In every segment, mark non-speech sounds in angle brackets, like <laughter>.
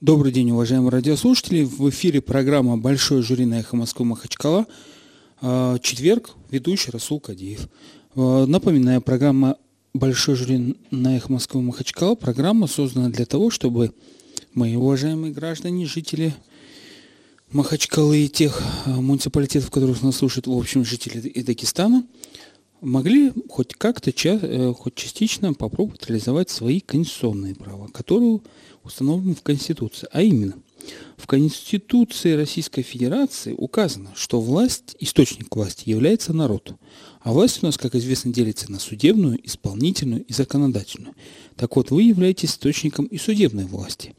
Добрый день, уважаемые радиослушатели. В эфире программа «Большое жюри на эхо Москвы Махачкала». А, четверг, ведущий Расул Кадиев. А, напоминаю, программа «Большое жюри на эхо Москвы Махачкала» программа создана для того, чтобы мои уважаемые граждане, жители Махачкалы и тех а, муниципалитетов, которых нас слушают, в общем, жители и Дагестана, могли хоть как-то, э, хоть частично попробовать реализовать свои конституционные права, которые установлены в Конституции. А именно, в Конституции Российской Федерации указано, что власть, источник власти является народ. А власть у нас, как известно, делится на судебную, исполнительную и законодательную. Так вот, вы являетесь источником и судебной власти.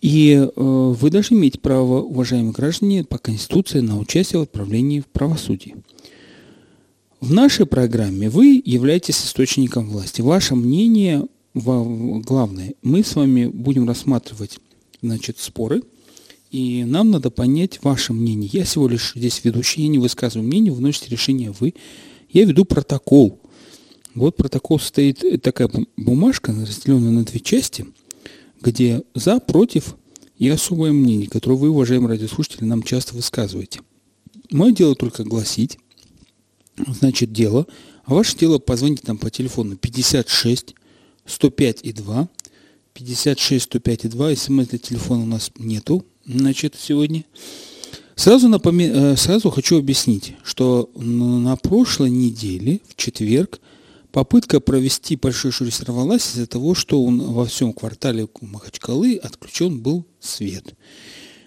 И э, вы должны иметь право, уважаемые граждане, по Конституции на участие в отправлении в правосудие. В нашей программе вы являетесь источником власти. Ваше мнение главное. Мы с вами будем рассматривать значит, споры, и нам надо понять ваше мнение. Я всего лишь здесь ведущий, я не высказываю мнение, выносите решение вы. Я веду протокол. Вот протокол состоит такая бумажка, разделенная на две части – где за, против и особое мнение, которое вы, уважаемые радиослушатели, нам часто высказываете. Мое дело только гласить, значит, дело, а ваше дело позвоните нам по телефону 56 105 и 2, 56 105 и 2, смс для телефона у нас нету, значит, сегодня. Сразу, напоми... Э, сразу хочу объяснить, что на прошлой неделе, в четверг, Попытка провести большой жюри сорвалась из-за того, что он во всем квартале Махачкалы отключен был свет.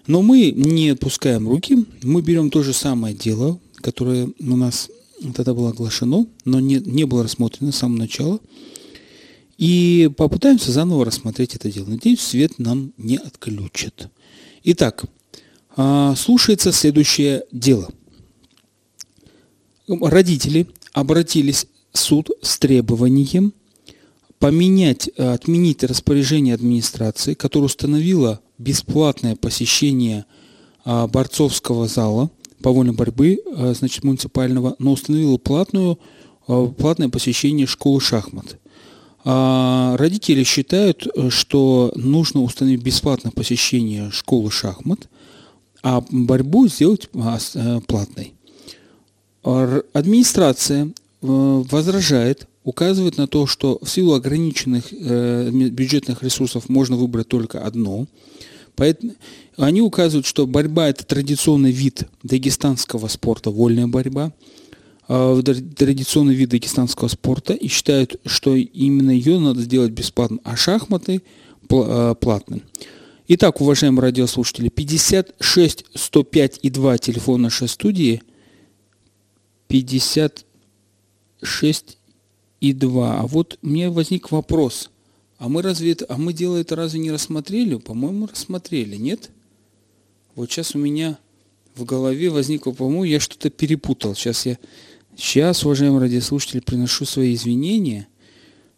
Но мы не отпускаем руки, мы берем то же самое дело, которое у нас тогда было оглашено, но не, не было рассмотрено с самого начала, и попытаемся заново рассмотреть это дело. Надеюсь, свет нам не отключат. Итак, а, слушается следующее дело. Родители обратились суд с требованием поменять, э, отменить распоряжение администрации, которое установило бесплатное посещение а, борцовского зала по вольной борьбы, э, значит, муниципального, но установило платную, э, платное посещение школы шахмат. А, родители считают, что нужно установить бесплатное посещение школы шахмат, а борьбу сделать а, платной. Администрация Э, возражает, указывает на то, что в силу ограниченных э, бюджетных ресурсов можно выбрать только одно. Поэтому они указывают, что борьба – это традиционный вид дагестанского спорта, вольная борьба, э, традиционный вид дагестанского спорта, и считают, что именно ее надо сделать бесплатным, а шахматы э, платным. Итак, уважаемые радиослушатели, 56 105 и 2 телефон нашей студии, 50 6 и 2. А вот мне возник вопрос. А мы разве это, а мы дело это разве не рассмотрели? По-моему, рассмотрели, нет? Вот сейчас у меня в голове возникло, по-моему, я что-то перепутал. Сейчас я, сейчас, уважаемые радиослушатели, приношу свои извинения.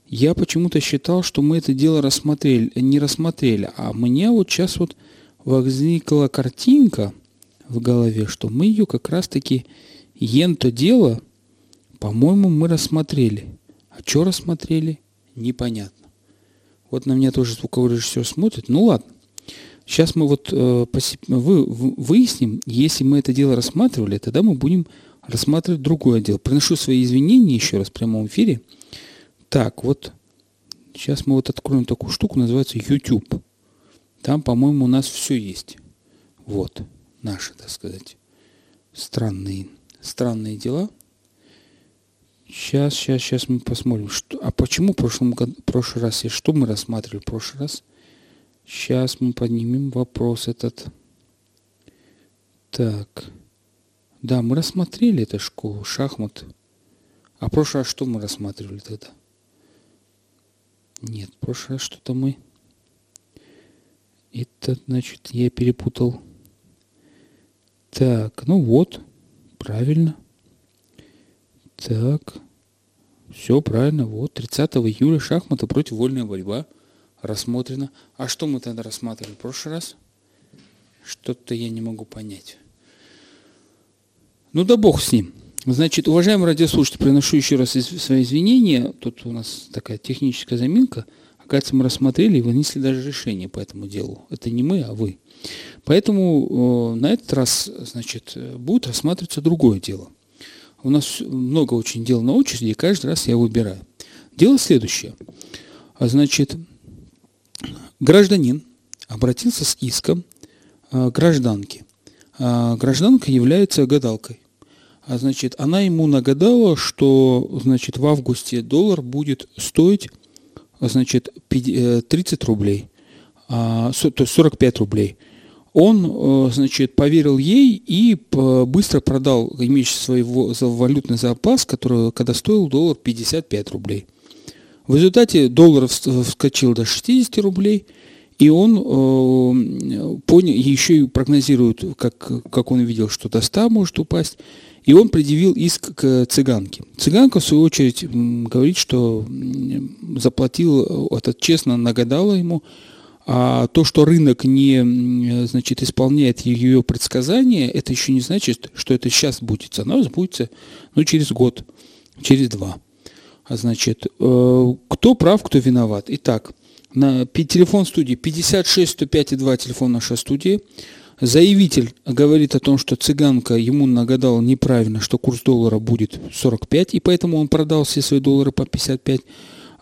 Я почему-то считал, что мы это дело рассмотрели, не рассмотрели. А мне вот сейчас вот возникла картинка в голове, что мы ее как раз-таки ен-то дело – по-моему, мы рассмотрели. А что рассмотрели, непонятно. Вот на меня тоже звуковой режиссер смотрит. Ну ладно. Сейчас мы вот э, выясним, если мы это дело рассматривали, тогда мы будем рассматривать другое дело. Приношу свои извинения еще раз в прямом эфире. Так, вот сейчас мы вот откроем такую штуку, называется YouTube. Там, по-моему, у нас все есть. Вот, наши, так сказать, странные, странные дела – Сейчас, сейчас, сейчас мы посмотрим. Что, а почему в прошлом году, в прошлый раз, и что мы рассматривали в прошлый раз? Сейчас мы поднимем вопрос этот. Так. Да, мы рассмотрели эту школу, шахмат. А раз что мы рассматривали тогда? Нет, раз что-то мы... Это, значит, я перепутал. Так, ну вот, правильно. Так. Все правильно. Вот 30 июля шахматы против вольная борьба рассмотрена. А что мы тогда рассматривали в прошлый раз? Что-то я не могу понять. Ну да бог с ним. Значит, уважаемые радиослушатели, приношу еще раз свои извинения. Тут у нас такая техническая заминка. Кажется, мы рассмотрели и вынесли даже решение по этому делу. Это не мы, а вы. Поэтому э, на этот раз, значит, будет рассматриваться другое дело. У нас много очень дел на очереди, и каждый раз я выбираю. Дело следующее. А, значит, гражданин обратился с иском э, гражданке. А гражданка является гадалкой. А значит, она ему нагадала, что значит, в августе доллар будет стоить значит, 30 э, рублей, а, то есть 45 рублей. Он, э, значит, поверил ей и быстро продал имеющий свой валютный запас, который, когда стоил доллар 55 рублей. В результате доллар вскочил до 60 рублей, и он э, понял, еще и прогнозирует, как, как он видел, что до 100 может упасть, и он предъявил иск к цыганке. Цыганка, в свою очередь, говорит, что заплатил, это честно нагадала ему, а то, что рынок не значит, исполняет ее предсказания, это еще не значит, что это сейчас будет. Она сбудется ну, через год, через два. А значит, э, кто прав, кто виноват. Итак, на телефон студии 56 105 2 телефон нашей студии. Заявитель говорит о том, что цыганка ему нагадала неправильно, что курс доллара будет 45, и поэтому он продал все свои доллары по 55.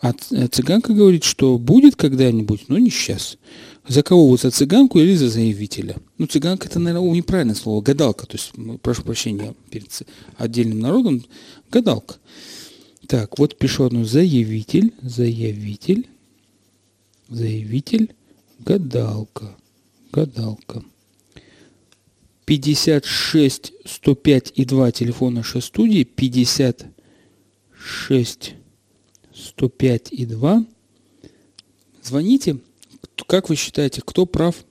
А э, цыганка говорит, что будет когда-нибудь, но не сейчас. За кого вы, за цыганку или за заявителя? Ну, цыганка это, наверное, неправильное слово, гадалка. То есть, прошу прощения перед отдельным народом, гадалка. Так, вот пишу одну заявитель, заявитель, заявитель, гадалка, гадалка. 56 105 и 2 телефон нашей студии, 56 105 и 2. Звоните. Как вы считаете, кто прав,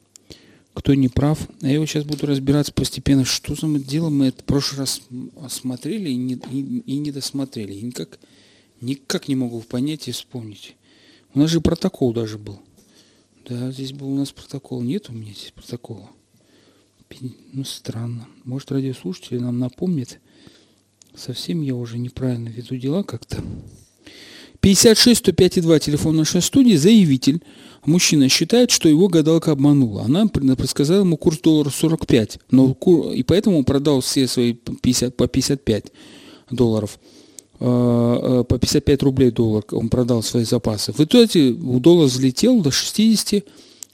кто не прав? А я его сейчас буду разбираться постепенно, что за мы делаем. Мы это в прошлый раз осмотрели и не, и, и не досмотрели. И никак, никак не могу понять и вспомнить. У нас же протокол даже был. Да, здесь был у нас протокол. Нет у меня здесь протокола. Ну, странно. Может, радиослушатели нам напомнят. Совсем я уже неправильно веду дела как-то. 56 105 2 телефон нашей студии. Заявитель, мужчина, считает, что его гадалка обманула. Она предсказала ему курс доллара 45. Но, и поэтому продал все свои 50, по 55 долларов. А, а, по 55 рублей доллар он продал свои запасы. В итоге доллар взлетел до 60.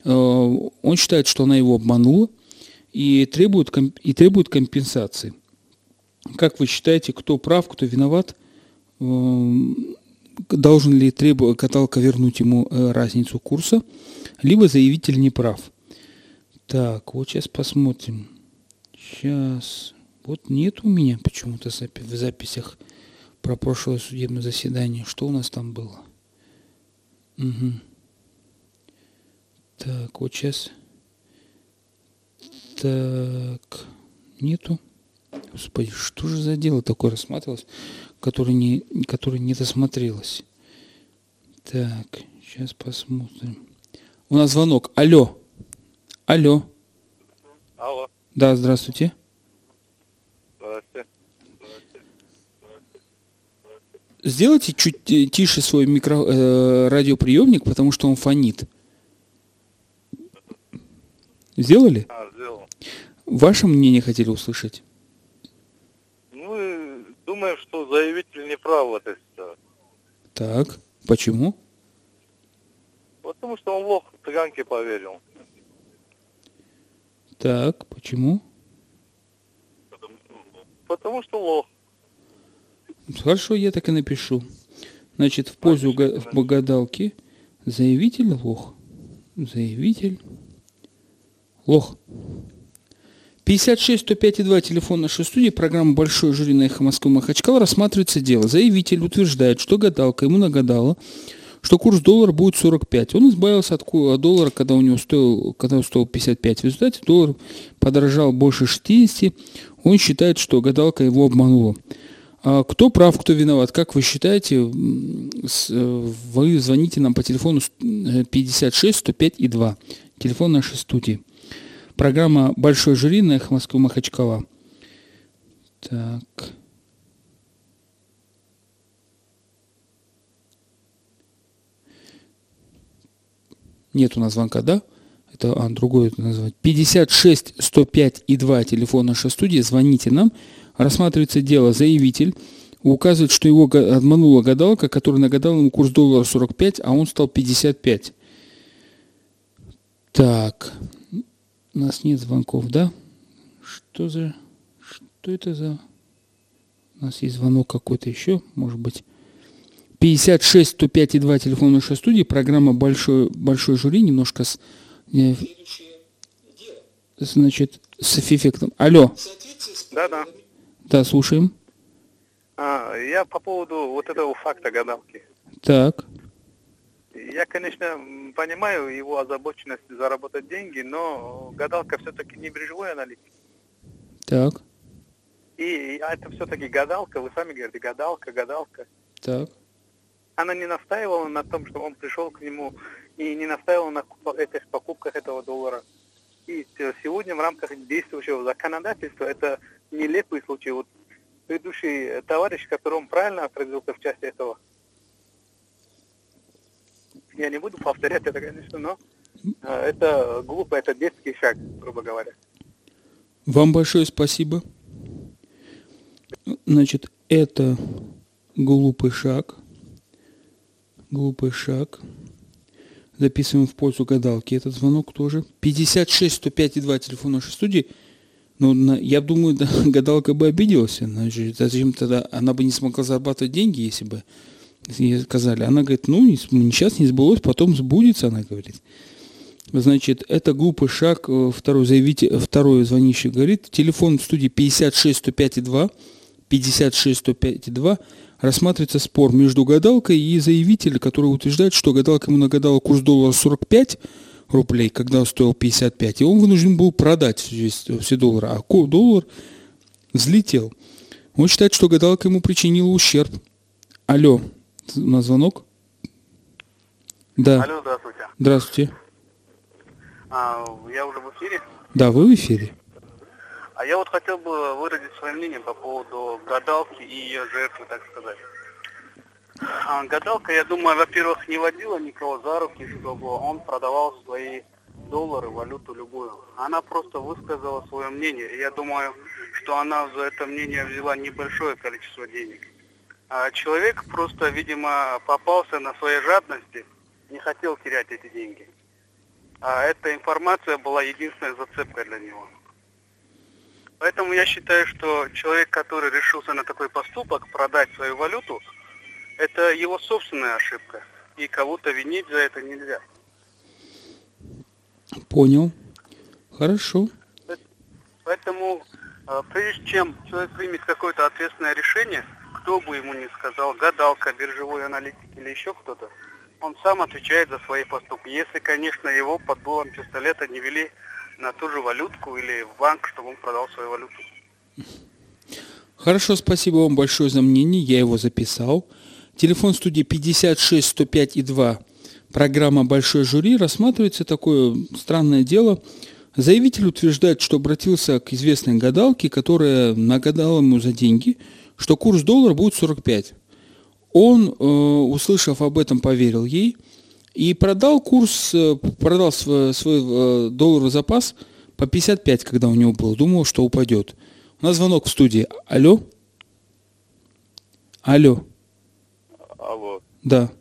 А, он считает, что она его обманула и требует, и требует компенсации. Как вы считаете, кто прав, кто виноват? Должен ли требовать каталка вернуть ему э, разницу курса, либо заявитель не прав? Так, вот сейчас посмотрим. Сейчас. Вот нет у меня почему-то в записях про прошлое судебное заседание. Что у нас там было? Угу. Так, вот сейчас так, нету. Господи, что же за дело такое рассматривалось, которое не, которое не досмотрелось? Так, сейчас посмотрим. У нас звонок. Алло. Алло. Алло. Да, здравствуйте. Здравствуйте. Сделайте чуть тише свой микро, э, радиоприемник, потому что он фонит. Сделали? А, сделал. Ваше мнение хотели услышать? Ну, думаем, что заявитель не прав в этой ситуации. Так, почему? Потому что он лох цыганке поверил. Так, почему? Потому что лох. Хорошо, я так и напишу. Значит, в пользу в гадалки заявитель лох. Заявитель Лох. 56 105 2 телефон нашей студии, программа «Большой жюри на эхо Москвы Махачкала» рассматривается дело. Заявитель утверждает, что гадалка ему нагадала, что курс доллара будет 45. Он избавился от доллара, когда у него стоил, когда он стоил 55. В результате доллар подорожал больше 60. Он считает, что гадалка его обманула. А кто прав, кто виноват? Как вы считаете? Вы звоните нам по телефону 56 105 и 2. Телефон нашей студии. Программа «Большой жюри» на эхо Москвы Махачкала. Так. Нет у нас звонка, да? Это а, другое это назвать. 56 105 и 2 телефон нашей студии. Звоните нам. Рассматривается дело заявитель. Указывает, что его обманула гадалка, которая нагадала ему курс доллара 45, а он стал 55. Так. У нас нет звонков, да? Что за... Что это за... У нас есть звонок какой-то еще, может быть. 56 105 и 2 телефон нашей студии. Программа «Большой, большой жюри». Немножко с... Э, значит, с эффектом. Алло. Да, да. Да, слушаем. А, я по поводу вот этого факта гадалки. Так. Я, конечно, понимаю его озабоченность заработать деньги, но гадалка все-таки не биржевой аналитик. Так. И это все-таки гадалка, вы сами говорите, гадалка, гадалка. Так. Она не настаивала на том, что он пришел к нему, и не настаивала на этих покупках этого доллара. И сегодня в рамках действующего законодательства это нелепый случай. Вот предыдущий товарищ, который он правильно отразился в части этого. Я не буду повторять это, конечно, но э, это глупо, это детский шаг, грубо говоря. Вам большое спасибо. Значит, это глупый шаг. Глупый шаг. Записываем в пользу гадалки. Этот звонок тоже. 56 105 и 2 телефон нашей студии. Ну, на, я думаю, <laughs> да, гадалка бы обиделась. Значит, зачем тогда она бы не смогла зарабатывать деньги, если бы ей сказали. Она говорит, ну, сейчас не сбылось, потом сбудется, она говорит. Значит, это глупый шаг. Э, второй заявитель, второй звонящий говорит, телефон в студии 56 105 2, 56 105 2, рассматривается спор между гадалкой и заявителем, который утверждает, что гадалка ему нагадала курс доллара 45 рублей, когда он стоил 55, и он вынужден был продать все доллары, а доллар взлетел. Он считает, что гадалка ему причинила ущерб. Алло, на звонок? Да. Алло, здравствуйте. Здравствуйте. А, я уже в эфире? Да, вы в эфире. А я вот хотел бы выразить свое мнение по поводу гадалки и ее жертвы, так сказать. А, гадалка, я думаю, во-первых, не водила никого за руки, чтобы он продавал свои доллары, валюту любую. Она просто высказала свое мнение. И я думаю, что она за это мнение взяла небольшое количество денег. А человек просто, видимо, попался на своей жадности, не хотел терять эти деньги. А эта информация была единственной зацепкой для него. Поэтому я считаю, что человек, который решился на такой поступок, продать свою валюту, это его собственная ошибка. И кого-то винить за это нельзя. Понял. Хорошо. Поэтому, а, прежде чем человек примет какое-то ответственное решение, кто бы ему ни сказал, гадалка, биржевой аналитик или еще кто-то, он сам отвечает за свои поступки. Если, конечно, его под дулом пистолета не вели на ту же валютку или в банк, чтобы он продал свою валюту. Хорошо, спасибо вам большое за мнение, я его записал. Телефон студии 56 105 и 2. Программа «Большой жюри» рассматривается такое странное дело. Заявитель утверждает, что обратился к известной гадалке, которая нагадала ему за деньги, что курс доллара будет 45. Он, э, услышав об этом, поверил ей и продал курс, э, продал свой, свой э, долларовый запас по 55, когда у него был. Думал, что упадет. У нас звонок в студии. Алло? Алло. Алло. Да.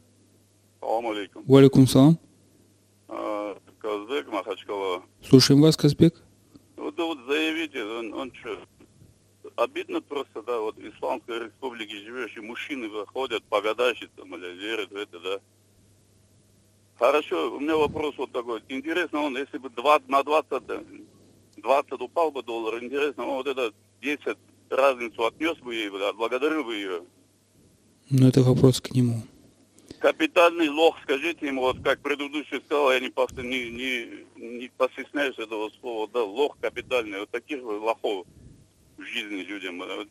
Салам алейкум. Валикум салам. А, Казбек Махачкала. Слушаем вас, Казбек. Вот, вот заявитель, он, он что, обидно просто, да, вот в Исламской республике живешь, и мужчины выходят, погадащицам или верят в это, да. Хорошо, у меня вопрос вот такой. Интересно, он, если бы 20, на 20, 20 упал бы доллар, интересно, он вот это 10 разницу отнес бы ей, да, благодарил бы ее. Ну, это вопрос к нему. Капитальный лох, скажите ему, вот как предыдущий сказал, я не, не, не, не постесняюсь этого слова, да, лох капитальный, вот таких лохов в жизни людям. В,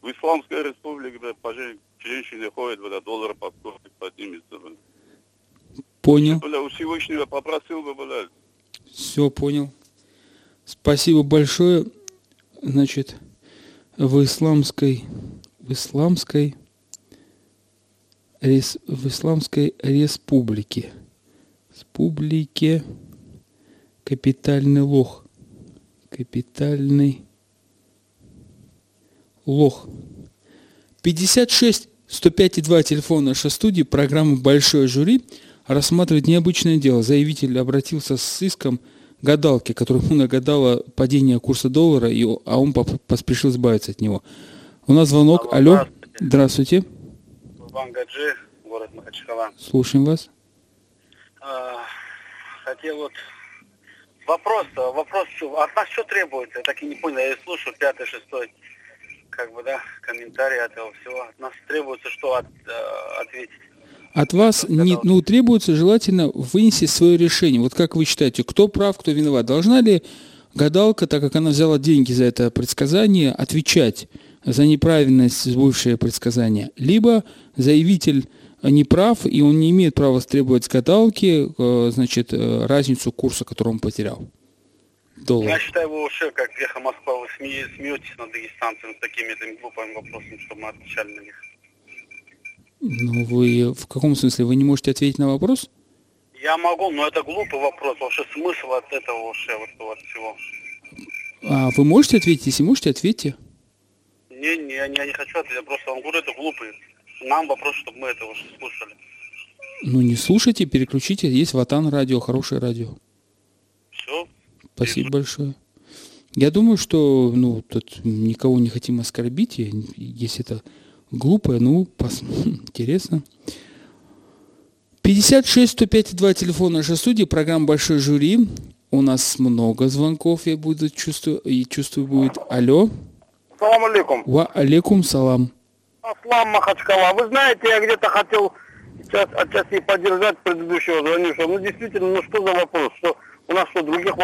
в Исламской республике, да, по женщине ходят, да, доллар подскочит, поднимется. Да. Понял. Бля, у Всевышнего попросил бы, бля. Все, понял. Спасибо большое. Значит, в исламской, в исламской, рес, в исламской республике. республике капитальный лох. Капитальный лох. 56 105,2 телефон нашей студии, программа «Большое жюри» рассматривает необычное дело. Заявитель обратился с иском гадалки, которая ему <laughs> нагадала падение курса доллара, и, а он поспешил избавиться от него. У нас звонок. Алло. Здравствуйте. Ван Гаджи, город Махачкала. Слушаем вас. А, хотел вот вопрос, вопрос, от нас что требуется? Я так и не понял, я слушаю пятый, шестой как бы, да, комментарии от этого всего. От нас требуется что от, э, ответить? От вас не, ну, требуется желательно вынести свое решение. Вот как вы считаете, кто прав, кто виноват? Должна ли гадалка, так как она взяла деньги за это предсказание, отвечать за неправильность сбывшее предсказание? Либо заявитель не прав, и он не имеет права требовать с гадалки, э, значит, э, разницу курса, который он потерял? Долларов. Я считаю, вы уже, как эхо Москва, вы сме, смеетесь над дагестанцами с такими этими глупыми вопросами, чтобы мы отвечали на них. Ну, вы в каком смысле? Вы не можете ответить на вопрос? Я могу, но это глупый вопрос. Вообще смысл от этого вообще, вот, от всего. А вы можете ответить? Если можете, ответьте. Не, не, я не, я не хочу ответить, я просто вам говорю, это глупый. Нам вопрос, чтобы мы это уже слушали. Ну не слушайте, переключите. Есть Ватан радио, хорошее радио. Спасибо большое. Я думаю, что ну, тут никого не хотим оскорбить, если это глупое, ну, пос... <laughs> интересно. 56 105 2 телефон нашей студии, программа «Большой жюри». У нас много звонков, я буду чувствую, и чувствую будет. Алло. Салам алейкум. Ва алейкум салам. Аслам Махачкала. Вы знаете, я где-то хотел сейчас отчасти поддержать предыдущего звонившего. Ну, действительно, ну что за вопрос? Что у нас что, других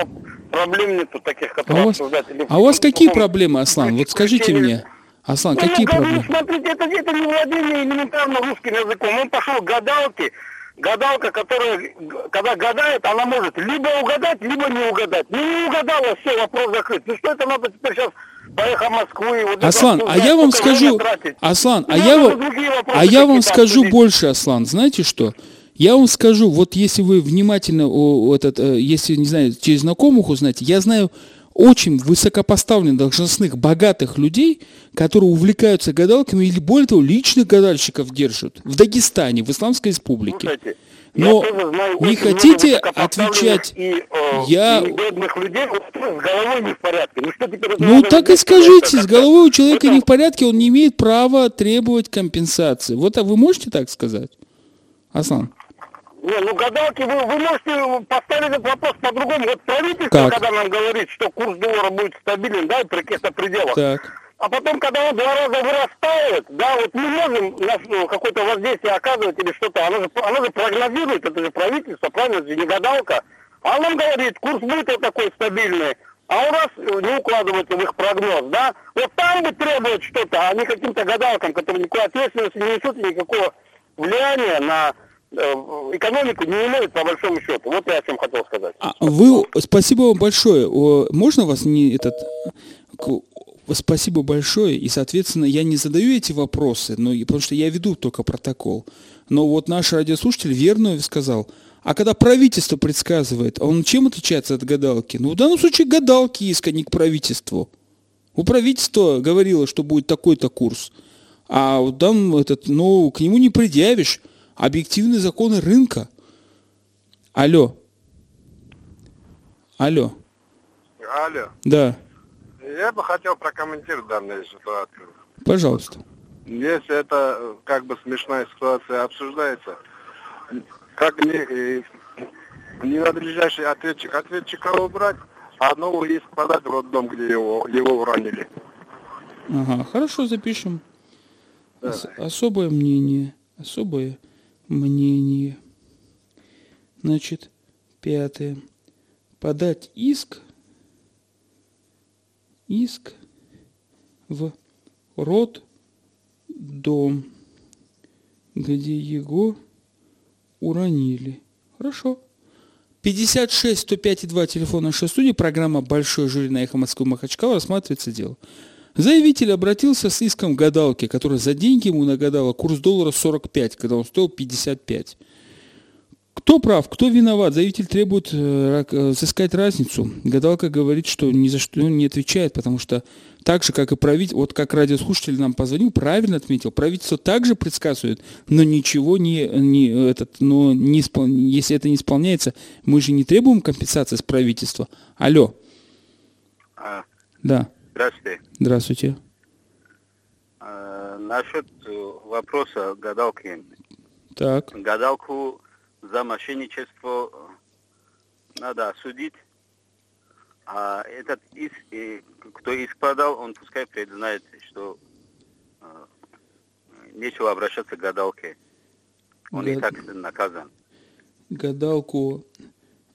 проблем нету таких, которые а обсуждать? Или а у вас какие проблемы, Аслан? Вот скажите мне. Аслан, ну, какие ну, проблемы? Смотрите, это, это не владение элементарно русским языком. Он пошел к гадалке, гадалка, которая, когда гадает, она может либо угадать, либо не угадать. Ну, не угадала, все, вопрос закрыт. Ну, что это надо теперь сейчас поехать в Москву и вот Аслан, а я вам скажу, Аслан, а я вам, а я вам скажу больше, Аслан, знаете что? Я вам скажу, вот если вы внимательно, этот, э, если, не знаю, через знакомых узнаете, я знаю очень высокопоставленных, должностных, богатых людей, которые увлекаются гадалками или, более того, личных гадальщиков держат в Дагестане, в Исламской республике. Слушайте, Но знаю, не хотите отвечать, и, э, я... И людей с головой не в порядке. Ну, что теперь ну так и скажите, с головой у человека не в порядке, он не имеет права требовать компенсации. Вот а вы можете так сказать, Аслан? Не, ну гадалки, вы, вы можете поставить этот вопрос по-другому. Вот правительство, как? когда нам говорит, что курс доллара будет стабилен, да, при каких-то пределах. Так. А потом, когда он два раза вырастает, да, вот мы можем ну, какое-то воздействие оказывать или что-то, оно же, оно же прогнозирует, это же правительство, правильно, это же не гадалка. А он нам говорит, курс будет вот такой стабильный, а у нас не укладывается в их прогноз, да? Вот там бы требуют что-то, а не каким-то гадалкам, которые никакой ответственности не несут никакого влияния на Э, экономику не имеет по большому счету. Вот я о чем хотел сказать. А вы, спасибо вам большое. Можно вас не этот Спасибо большое. И, соответственно, я не задаю эти вопросы, но, потому что я веду только протокол. Но вот наш радиослушатель верно сказал, а когда правительство предсказывает, он чем отличается от гадалки? Ну, в данном случае гадалки есть, а не к правительству. У правительства говорило, что будет такой-то курс. А в данном этот, ну, к нему не предъявишь объективные законы рынка. Алло. Алло. Алло. Да. Я бы хотел прокомментировать данную ситуацию. Пожалуйста. Если это как бы смешная ситуация обсуждается, как не, ненадлежащий ответчик, ответчика убрать, а нового иск подать в роддом, где его, его уронили. Ага, хорошо, запишем. Да. Ос- особое мнение, особое мнение. Значит, пятое. Подать иск, иск в род дом, где его уронили. Хорошо. 56 105 2 телефона нашей студии, программа «Большой жюри на эхо Москвы Махачкала» рассматривается дело. Заявитель обратился с иском к гадалке, которая за деньги ему нагадала курс доллара 45, когда он стоил 55. Кто прав, кто виноват? Заявитель требует э, э, взыскать разницу. Гадалка говорит, что ни за что не отвечает, потому что так же, как и правительство, вот как радиослушатель нам позвонил, правильно отметил, правительство также предсказывает, но ничего не, не этот, но не испол... если это не исполняется, мы же не требуем компенсации с правительства. Алло. А, да. Здравствуйте. Здравствуйте. А, насчет э, вопроса гадалки. Так. Гадалку за мошенничество надо осудить а этот иск, кто иск подал, он пускай признает, что э, нечего обращаться к гадалке. Он Гад... и так наказан. Гадалку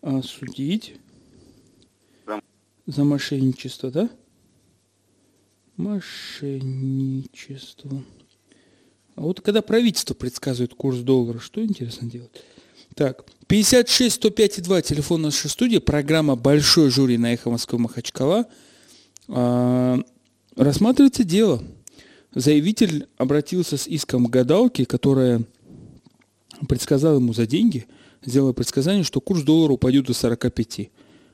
осудить за... за мошенничество, да? Мошенничество. А вот когда правительство предсказывает курс доллара, что интересно делать? Так, 56 105 2, телефон нашей студии, программа «Большой жюри» на «Эхо Москвы Махачкала». А, рассматривается дело. Заявитель обратился с иском к гадалке, которая предсказала ему за деньги, сделала предсказание, что курс доллара упадет до 45.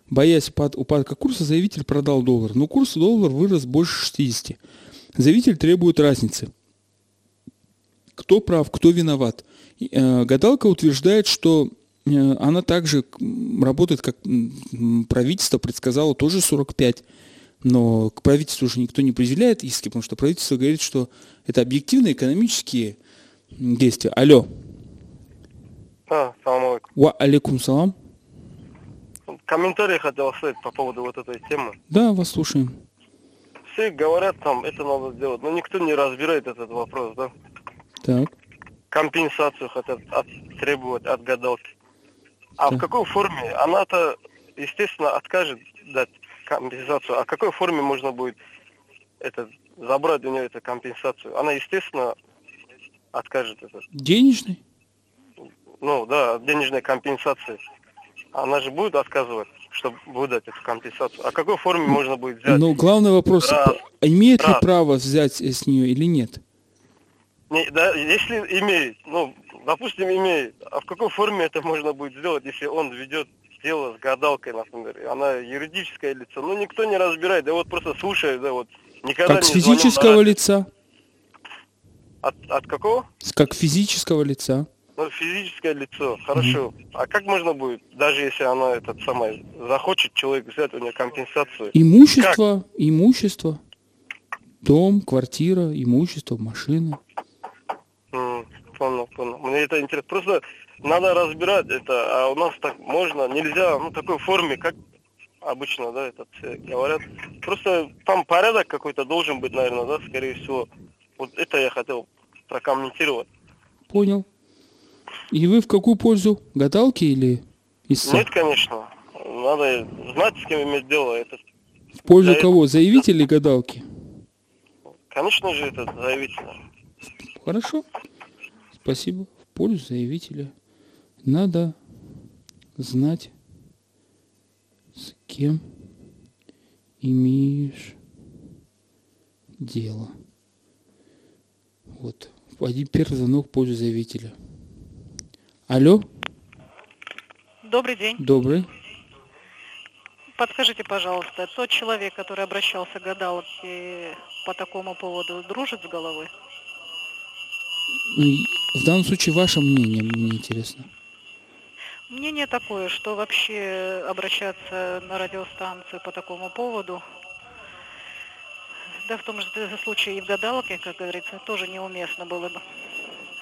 Боясь упадка курса, заявитель продал доллар, но курс доллара вырос больше 60. Заявитель требует разницы. Кто прав, кто виноват – Э, гадалка утверждает, что э, она также работает, как правительство предсказало, тоже 45. Но к правительству уже никто не предъявляет иски, потому что правительство говорит, что это объективные экономические действия. Алло. А, салам алейкум. Ва алейкум салам. Комментарий хотел оставить по поводу вот этой темы. Да, вас слушаем. Все говорят там, это надо сделать, но никто не разбирает этот вопрос, да? Так компенсацию хотят от, требовать от гадалки. А да. в какой форме? Она-то, естественно, откажет дать компенсацию. А в какой форме можно будет это, забрать у нее эту компенсацию? Она, естественно, откажет это. Денежный? Ну, да, денежной компенсации. Она же будет отказывать, чтобы выдать эту компенсацию. А какой форме можно будет взять? Ну, главный вопрос, раз, имеет раз. ли право взять с нее или нет? Не, да, если имеет, ну, допустим, имеет, а в какой форме это можно будет сделать, если он ведет дело с гадалкой, например, она юридическое лицо, ну, никто не разбирает, да вот просто слушает, да вот, никогда как не с физического лица? От, от какого? Как физического лица. Ну, физическое лицо, хорошо. Mm-hmm. А как можно будет, даже если она этот самый захочет человек взять у нее компенсацию? Имущество, как? имущество. Дом, квартира, имущество, машина понял, понял. Мне это интересно. Просто надо разбирать это, а у нас так можно, нельзя, ну, такой форме, как обычно, да, это все говорят. Просто там порядок какой-то должен быть, наверное, да, скорее всего. Вот это я хотел прокомментировать. Понял. И вы в какую пользу? Гадалки или истца? Нет, конечно. Надо знать, с кем иметь дело. Это... В пользу Для кого? Заявитель или гадалки? Конечно же, это заявитель. Хорошо. Спасибо. В пользу заявителя. Надо знать, с кем имеешь дело. Вот. Один первый звонок в пользу заявителя. Алло? Добрый день. Добрый. Подскажите, пожалуйста, тот человек, который обращался к гадалке по такому поводу, дружит с головой? В данном случае ваше мнение, мне интересно. Мнение такое, что вообще обращаться на радиостанцию по такому поводу, да в том же случае и в гадалке, как говорится, тоже неуместно было бы.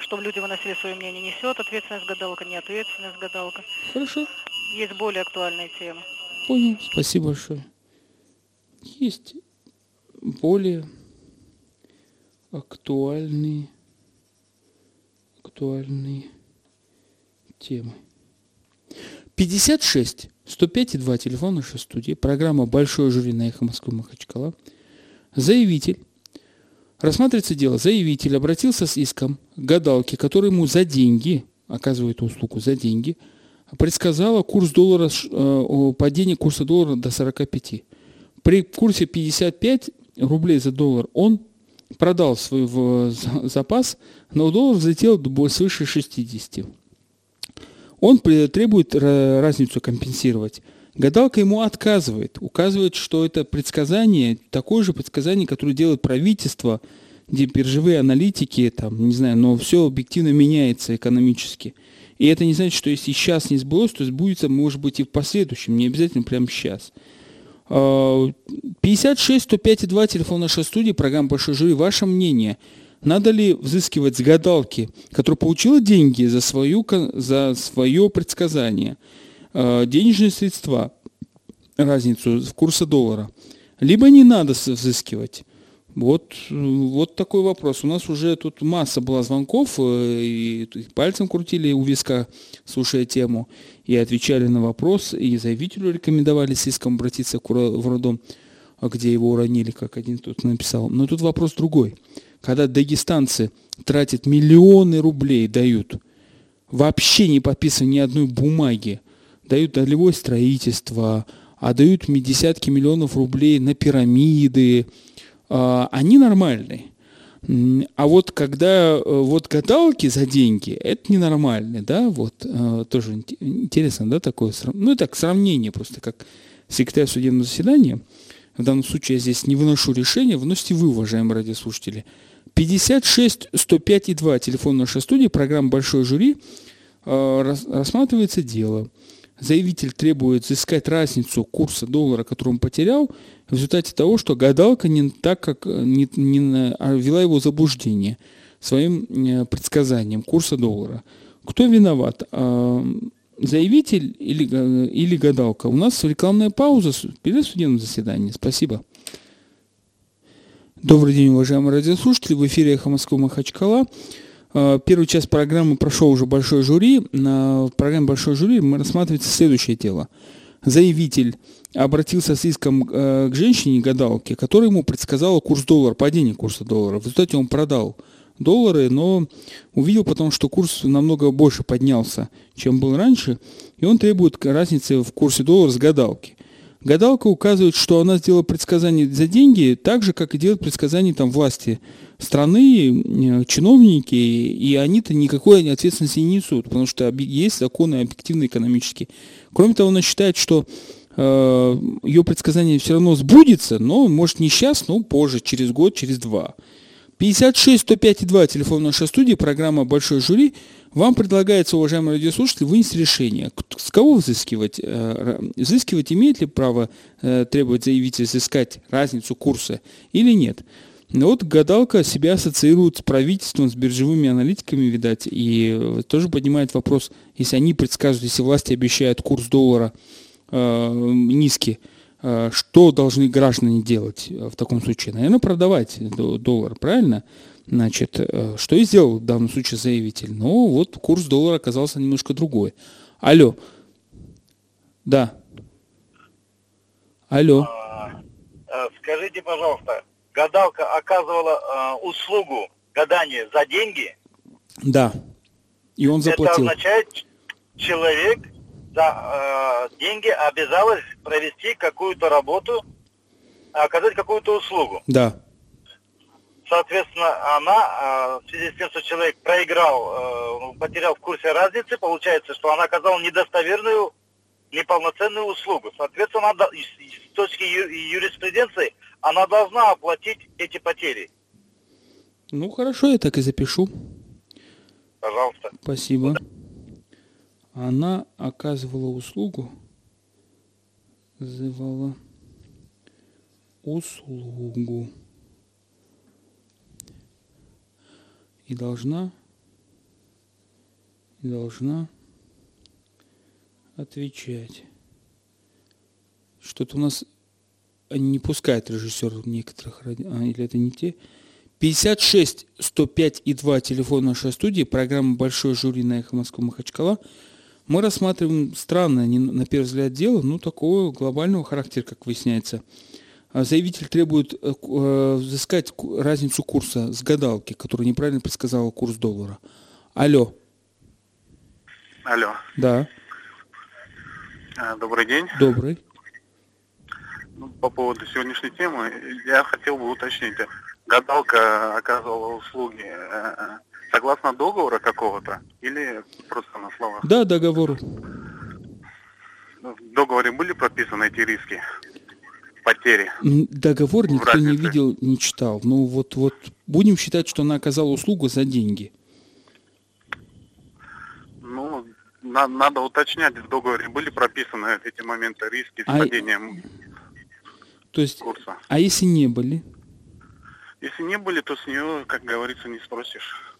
Чтобы люди выносили свое мнение, несет ответственность гадалка, не ответственность гадалка. Хорошо. Есть более актуальные темы. Понял, спасибо большое. Есть более актуальные актуальные темы. 56 105 и 2 телефон нашей студии. Программа «Большое жюри» на эхо Москвы Махачкала. Заявитель. Рассматривается дело. Заявитель обратился с иском к гадалке, который ему за деньги, оказывает услугу за деньги, предсказала курс доллара, э, падение курса доллара до 45. При курсе 55 рублей за доллар он продал свой запас, но доллар взлетел свыше 60. Он требует разницу компенсировать. Гадалка ему отказывает, указывает, что это предсказание, такое же предсказание, которое делает правительство, где биржевые аналитики, там, не знаю, но все объективно меняется экономически. И это не значит, что если сейчас не сбылось, то сбудется, может быть, и в последующем, не обязательно прямо сейчас. 56 105 2 телефон нашей студии, программа «Большой жюри». Ваше мнение, надо ли взыскивать с гадалки, которая получила деньги за, свою, за свое предсказание, денежные средства, разницу в курсе доллара, либо не надо взыскивать? Вот, вот такой вопрос. У нас уже тут масса была звонков, э, и пальцем крутили у виска, слушая тему, и отвечали на вопрос, и заявителю рекомендовали с иском обратиться в роддом, где его уронили, как один тут написал. Но тут вопрос другой. Когда дагестанцы тратят миллионы рублей, дают, вообще не подписывая ни одной бумаги, дают долевое строительство, а дают десятки миллионов рублей на пирамиды, а, они нормальные. А вот когда э, вот гадалки за деньги, это ненормально, да, вот э, тоже интересно, да, такое, ну, так, сравнение просто, как секретарь судебного заседания, в данном случае я здесь не выношу решение, выносите вы, уважаемые радиослушатели. 56 105 и 2, телефон нашей студии, программа «Большой жюри», э, рассматривается дело – заявитель требует взыскать разницу курса доллара, который он потерял, в результате того, что гадалка не так, как не, не а ввела его заблуждение своим э, предсказанием курса доллара. Кто виноват? А, заявитель или, э, или гадалка? У нас рекламная пауза перед судебным заседанием. Спасибо. Добрый день, уважаемые радиослушатели. В эфире «Эхо Москвы Махачкала». Э, первую часть программы прошел уже большой жюри. В программе большой жюри рассматривается следующее дело. Заявитель обратился с иском э, к женщине-гадалке, которая ему предсказала курс доллара, падение курса доллара. В результате он продал доллары, но увидел потом, что курс намного больше поднялся, чем был раньше, и он требует разницы в курсе доллара с гадалки. Гадалка указывает, что она сделала предсказание за деньги, так же, как и делают предсказания там власти страны, э, чиновники, и они-то никакой ответственности не несут, потому что есть законы объективно экономические. Кроме того, она считает, что э, ее предсказание все равно сбудется, но может не сейчас, но позже, через год, через два. 56 105 2, телефон нашей студии, программа «Большой жюри». Вам предлагается, уважаемые радиослушатели, вынести решение, с кого взыскивать. Э, взыскивать имеет ли право э, требовать заявитель взыскать разницу курса или нет. Но вот гадалка себя ассоциирует с правительством, с биржевыми аналитиками, видать, и э, тоже поднимает вопрос, если они предсказывают, если власти обещают курс доллара э, низкий, что должны граждане делать в таком случае? Наверное, продавать доллар, правильно? Значит, э, что и сделал в данном случае заявитель? Ну, вот курс доллара оказался немножко другой. Алло. Да. Алло. А, скажите, пожалуйста, гадалка оказывала э, услугу гадания за деньги. Да. И он заплатил. Это означает, человек за э, деньги обязалась провести какую-то работу, оказать какую-то услугу. Да. Соответственно, она, э, в связи с тем, что человек проиграл, э, потерял в курсе разницы, получается, что она оказала недостоверную, неполноценную услугу. Соответственно, она, с точки юриспруденции она должна оплатить эти потери. Ну хорошо, я так и запишу. Пожалуйста. Спасибо. Она оказывала услугу, называла услугу и должна и должна отвечать. Что-то у нас не пускает режиссер некоторых, а, или это не те. 56 105 и 2 телефон нашей студии, программа «Большой жюри» на «Эхо Москвы Махачкала». Мы рассматриваем странное, на первый взгляд, дело, но такого глобального характера, как выясняется. А заявитель требует э, э, взыскать разницу курса с гадалки, которая неправильно предсказала курс доллара. Алло. Алло. Да. А, добрый день. Добрый. Ну, по поводу сегодняшней темы, я хотел бы уточнить. Гадалка оказывала услуги э, согласно договора какого-то или просто на словах? Да, договор. В договоре были прописаны эти риски? Потери? Договор никто не видел, не читал. Ну вот, вот будем считать, что она оказала услугу за деньги. Ну, на, надо уточнять, в договоре были прописаны эти моменты риски с а... падением То есть, курса. А если не были? Если не были, то с нее, как говорится, не спросишь.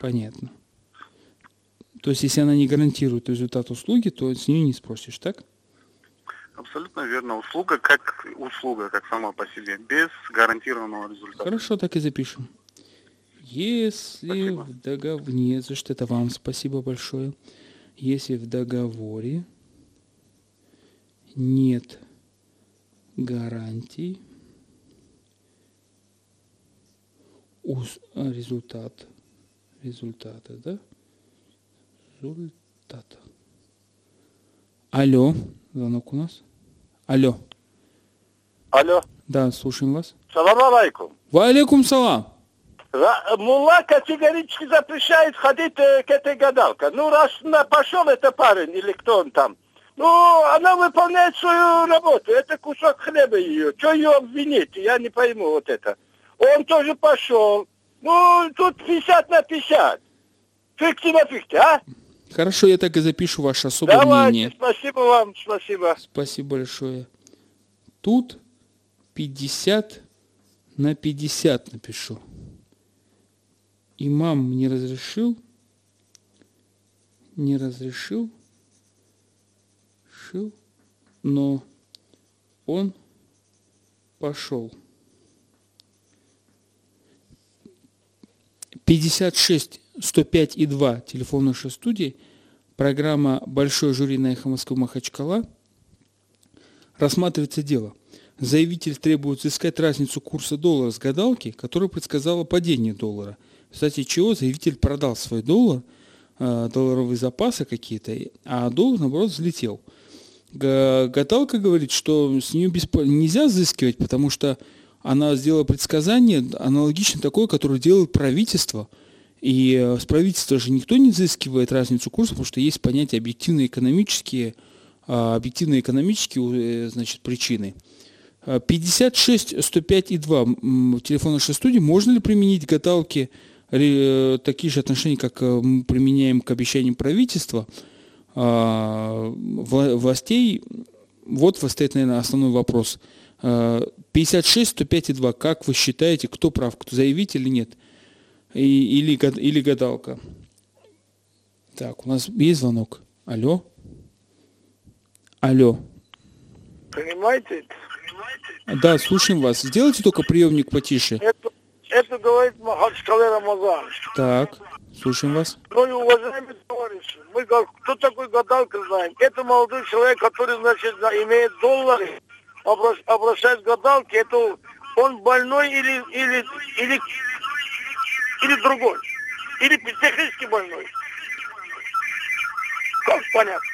Понятно. То есть, если она не гарантирует результат услуги, то с нее не спросишь, так? Абсолютно верно. Услуга как услуга, как сама по себе, без гарантированного результата. Хорошо, так и запишем. Если спасибо. в договоре... Не за что, это вам спасибо большое. Если в договоре нет гарантий, результат результата, да? Результата. Алло, звонок у нас. Алло. Алло. Да, слушаем вас. Салам алейкум. Ва алейкум салам. Мулла категорически запрещает ходить э, к этой гадалке. Ну, раз пошел это парень или кто он там, ну, она выполняет свою работу. Это кусок хлеба ее. Что ее обвинить? Я не пойму вот это. Он тоже пошел. Ну, тут 50 на 50. Фикти на фикти, а? Хорошо, я так и запишу ваше особое Давайте, мнение. спасибо вам, спасибо. Спасибо большое. Тут 50 на 50 напишу. Имам не разрешил, не разрешил, шил, но он пошел. 56 105 и 2 телефон нашей студии, программа «Большой жюри на эхо Москвы Махачкала». Рассматривается дело. Заявитель требует искать разницу курса доллара с гадалки, которая предсказала падение доллара. Кстати, чего заявитель продал свой доллар, э, долларовые запасы какие-то, а доллар, наоборот, взлетел. Гадалка говорит, что с нее бесп... нельзя взыскивать, потому что она сделала предсказание аналогично такое, которое делает правительство. И э, с правительства же никто не взыскивает разницу курса, потому что есть понятие объективно-экономические, а, объективно-экономические э, значит, причины. 56 105 и 2 телефон нашей студии. Можно ли применить гадалки э, такие же отношения, как мы применяем к обещаниям правительства, а, властей? Вот стоит, наверное, основной вопрос. 56, 105 и 2. Как вы считаете, кто прав, кто заявитель или нет? И, или, или гадалка? Так, у нас есть звонок. Алло? Алло. Понимаете? Да, слушаем вас. Сделайте только приемник потише. Это, это говорит Махачкале Рамазан. Так, слушаем вас. Ну и уважаемые товарищи, мы кто такой гадалка знаем. Это молодой человек, который, значит, имеет доллары, обращаясь к гадалке, это он больной или, или, или, или другой, или психически больной. Как понятно?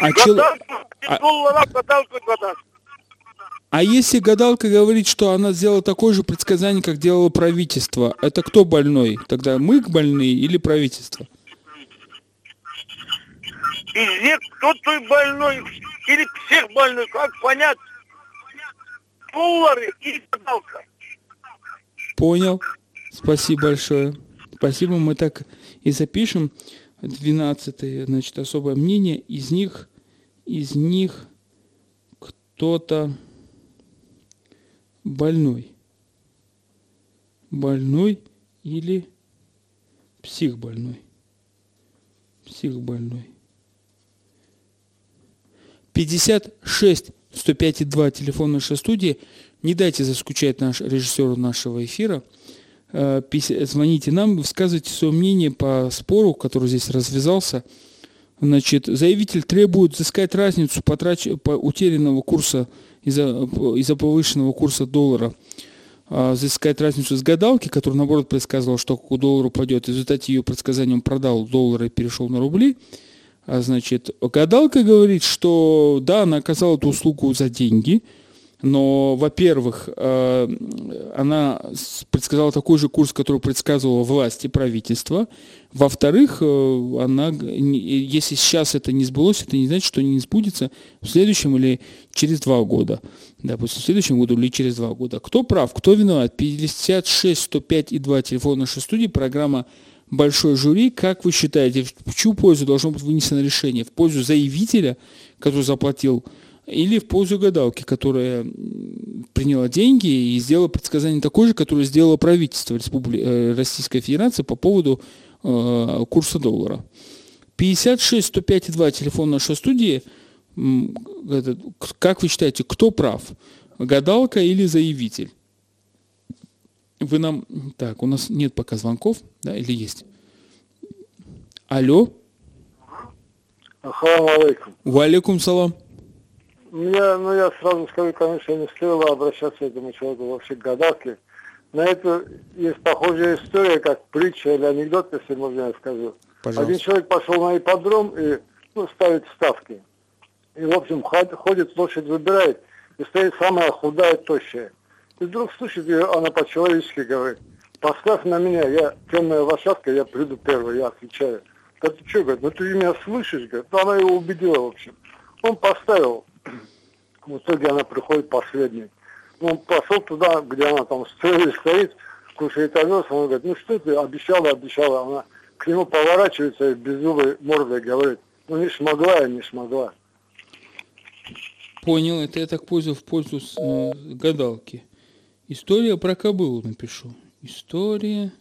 А, гадалка, а... доллара, гадалка. А если гадалка говорит, что она сделала такое же предсказание, как делало правительство, это кто больной? Тогда мы больные или правительство? Везде кто то больной или всех больной, как понять? Доллары и гадалка. Понял. Спасибо большое. Спасибо, мы так и запишем. 12 значит, особое мнение. Из них, из них кто-то больной. Больной или псих больной. Псих больной. 56 105,2 телефон нашей студии. Не дайте заскучать наш режиссеру нашего эфира. Э, звоните нам, высказывайте свое мнение по спору, который здесь развязался. Значит, заявитель требует взыскать разницу потрач... по утерянного курса из-за из повышенного курса доллара, а, взыскать разницу с гадалки, которая, наоборот, предсказывала, что у доллара упадет. В результате ее предсказанием продал доллар и перешел на рубли. А, значит, гадалка говорит, что да, она оказала эту услугу за деньги, Но, во-первых, э, она предсказала такой же курс, который предсказывала власть и правительство. Во-вторых, э, она, если сейчас это не сбылось, это не значит, что не сбудется в следующем или через два года. Допустим, в следующем году или через два года. Кто прав, кто виноват? 56 105 и 2 телефон нашей студии, программа большой жюри. Как вы считаете, в чью пользу должно быть вынесено решение? В пользу заявителя, который заплатил, или в пользу гадалки, которая приняла деньги и сделала предсказание такое же, которое сделало правительство Республи... Э, Российской Федерации по поводу э, курса доллара. 56 105 2 телефон нашей студии. Как вы считаете, кто прав? Гадалка или заявитель? Вы нам... Так, у нас нет пока звонков, да, или есть? Алло? Ахалам алейкум. Валикум салам. Я, ну, я сразу скажу, конечно, не стоило обращаться этому человеку вообще к гадалке. На это есть похожая история, как притча или анекдот, если можно я скажу. Пожалуйста. Один человек пошел на ипподром и ну, ставит ставки. И, в общем, ходит, лошадь выбирает, и стоит самая худая, тощая. И вдруг слышит ее, она по-человечески говорит, поставь на меня, я темная лошадка, я приду первый, я отвечаю. Да ты что, говорит, ну ты меня слышишь, говорит. Ну, она его убедила, в общем. Он поставил, <clears throat> в итоге она приходит последней. Ну, он пошел туда, где она там стоит, стоит, кушает овес, он говорит, ну что ты, обещала, обещала. Она к нему поворачивается и беззубой мордой говорит, ну не смогла я, не смогла. Понял, это я так пользую в пользу э, гадалки. История про кобылу напишу. История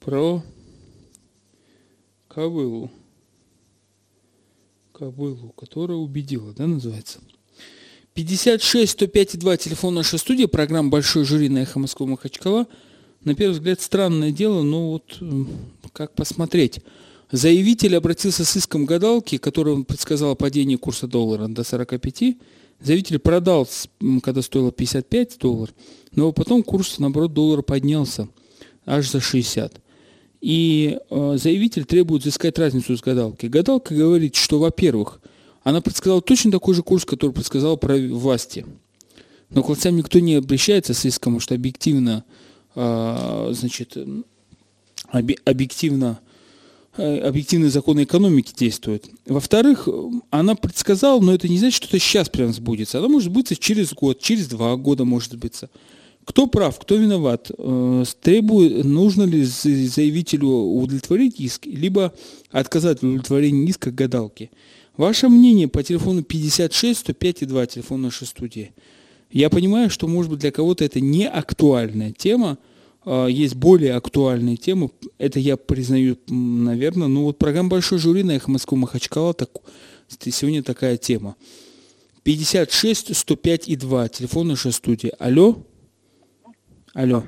про кобылу. Кобылу, которая убедила, да, называется? 56 105 2 телефон нашей студии, программа «Большой жюри» на «Эхо Москвы Махачкала». На первый взгляд странное дело, но вот как посмотреть. Заявитель обратился с иском гадалки, которая предсказала падение курса доллара до 45 Заявитель продал, когда стоило 55 долларов, но потом курс, наоборот, доллара поднялся аж за 60. И э, заявитель требует взыскать разницу с гадалкой. Гадалка говорит, что, во-первых, она предсказала точно такой же курс, который предсказал про власти. Но к властям никто не обращается с иском, потому что объективно, э, значит, объективно объективные законы экономики действуют. Во-вторых, она предсказала, но это не значит, что это сейчас прям сбудется. Она может быть через год, через два года может быть. Кто прав, кто виноват? Э, требует, нужно ли заявителю удовлетворить иск, либо отказать в удовлетворении иска гадалки. Ваше мнение по телефону 56 105 и 2, телефон нашей студии. Я понимаю, что, может быть, для кого-то это не актуальная тема, есть более актуальные темы. Это я признаю, наверное. Ну вот программа «Большой жюри» на «Эхо Москвы Махачкала» так, сегодня такая тема. 56 105 и 2. Телефон нашей студии. Алло? Алло.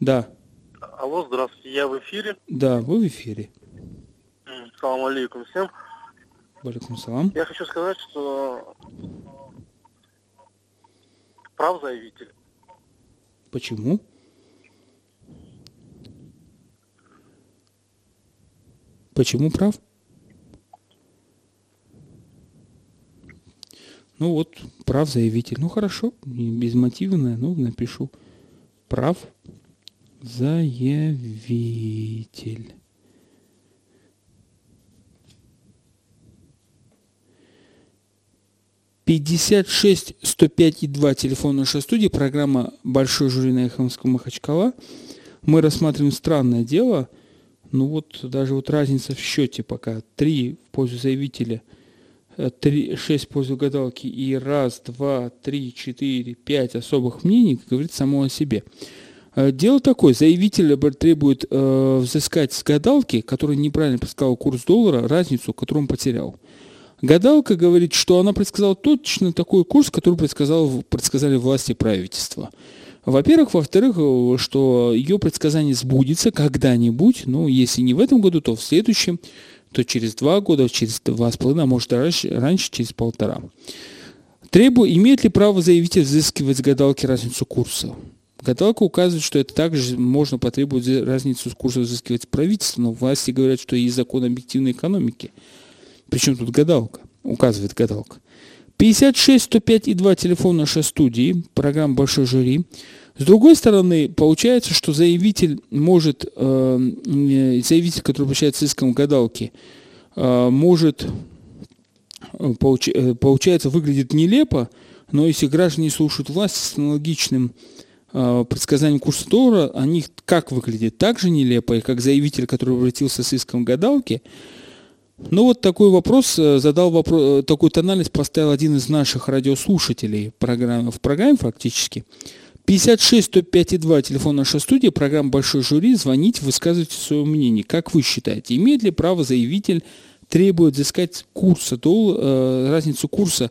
Да. Алло, здравствуйте. Я в эфире? Да, вы в эфире. Салам алейкум всем. Алейкум салам. Я хочу сказать, что прав заявитель. Почему? Почему прав? Ну вот, прав заявитель. Ну хорошо, безмотивное, ну напишу. Прав заявитель. 56 105 и 2 телефон нашей студии, программа «Большой жюри на Эхомском Махачкала». Мы рассматриваем странное дело, ну вот даже вот разница в счете пока. 3 в пользу заявителя, 3, 6 в пользу гадалки и раз, два, три, четыре, пять особых мнений, говорит само о себе. Э, дело такое, заявитель требует э, взыскать с гадалки, который неправильно предсказал курс доллара, разницу, которую он потерял. Гадалка говорит, что она предсказала точно такой курс, который предсказал, предсказали власти и правительства. Во-первых. Во-вторых, что ее предсказание сбудется когда-нибудь, ну, если не в этом году, то в следующем, то через два года, через два с половиной, а может раньше, раньше через полтора. Требу, имеет ли право заявитель взыскивать с гадалки разницу курса? Гадалка указывает, что это также можно потребовать разницу с курса взыскивать правительство, но власти говорят, что есть закон объективной экономики – причем тут гадалка? Указывает гадалка. 56 105 и 2 телефон нашей студии, программа «Большой жюри». С другой стороны, получается, что заявитель может, э, заявитель, который обращается с иском гадалки, э, может, э, получ, э, получается, выглядит нелепо, но если граждане слушают власть с аналогичным э, предсказанием курса доллара, они как выглядят? Так же нелепо, и как заявитель, который обратился с иском гадалки. Ну вот такой вопрос э, задал вопрос, э, такую тональность поставил один из наших радиослушателей в программе, фактически. 56 105 и 2, телефон нашей студии, программа «Большой жюри». Звоните, высказывайте свое мнение. Как вы считаете, имеет ли право заявитель требует взыскать курса, дол, э, разницу курса,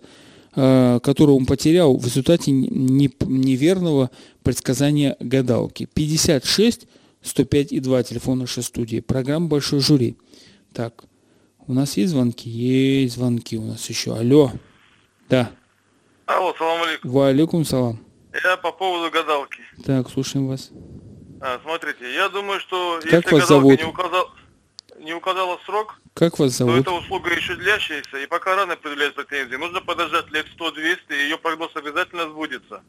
которую он потерял в результате не, неверного предсказания гадалки? 56 105 и 2, телефон нашей студии, программа «Большой жюри». Так, у нас есть звонки? Есть звонки у нас еще. Алло. Да. Алло, салам алейкум. Ва алейкум салам. Я по поводу гадалки. Так, слушаем вас. А, смотрите, я думаю, что как если вас гадалка зовут? Не, указал, не указала срок, как вас зовут? то это услуга еще длящаяся, и пока рано предъявлять претензии. Нужно подождать лет 100-200, и ее прогноз обязательно сбудется.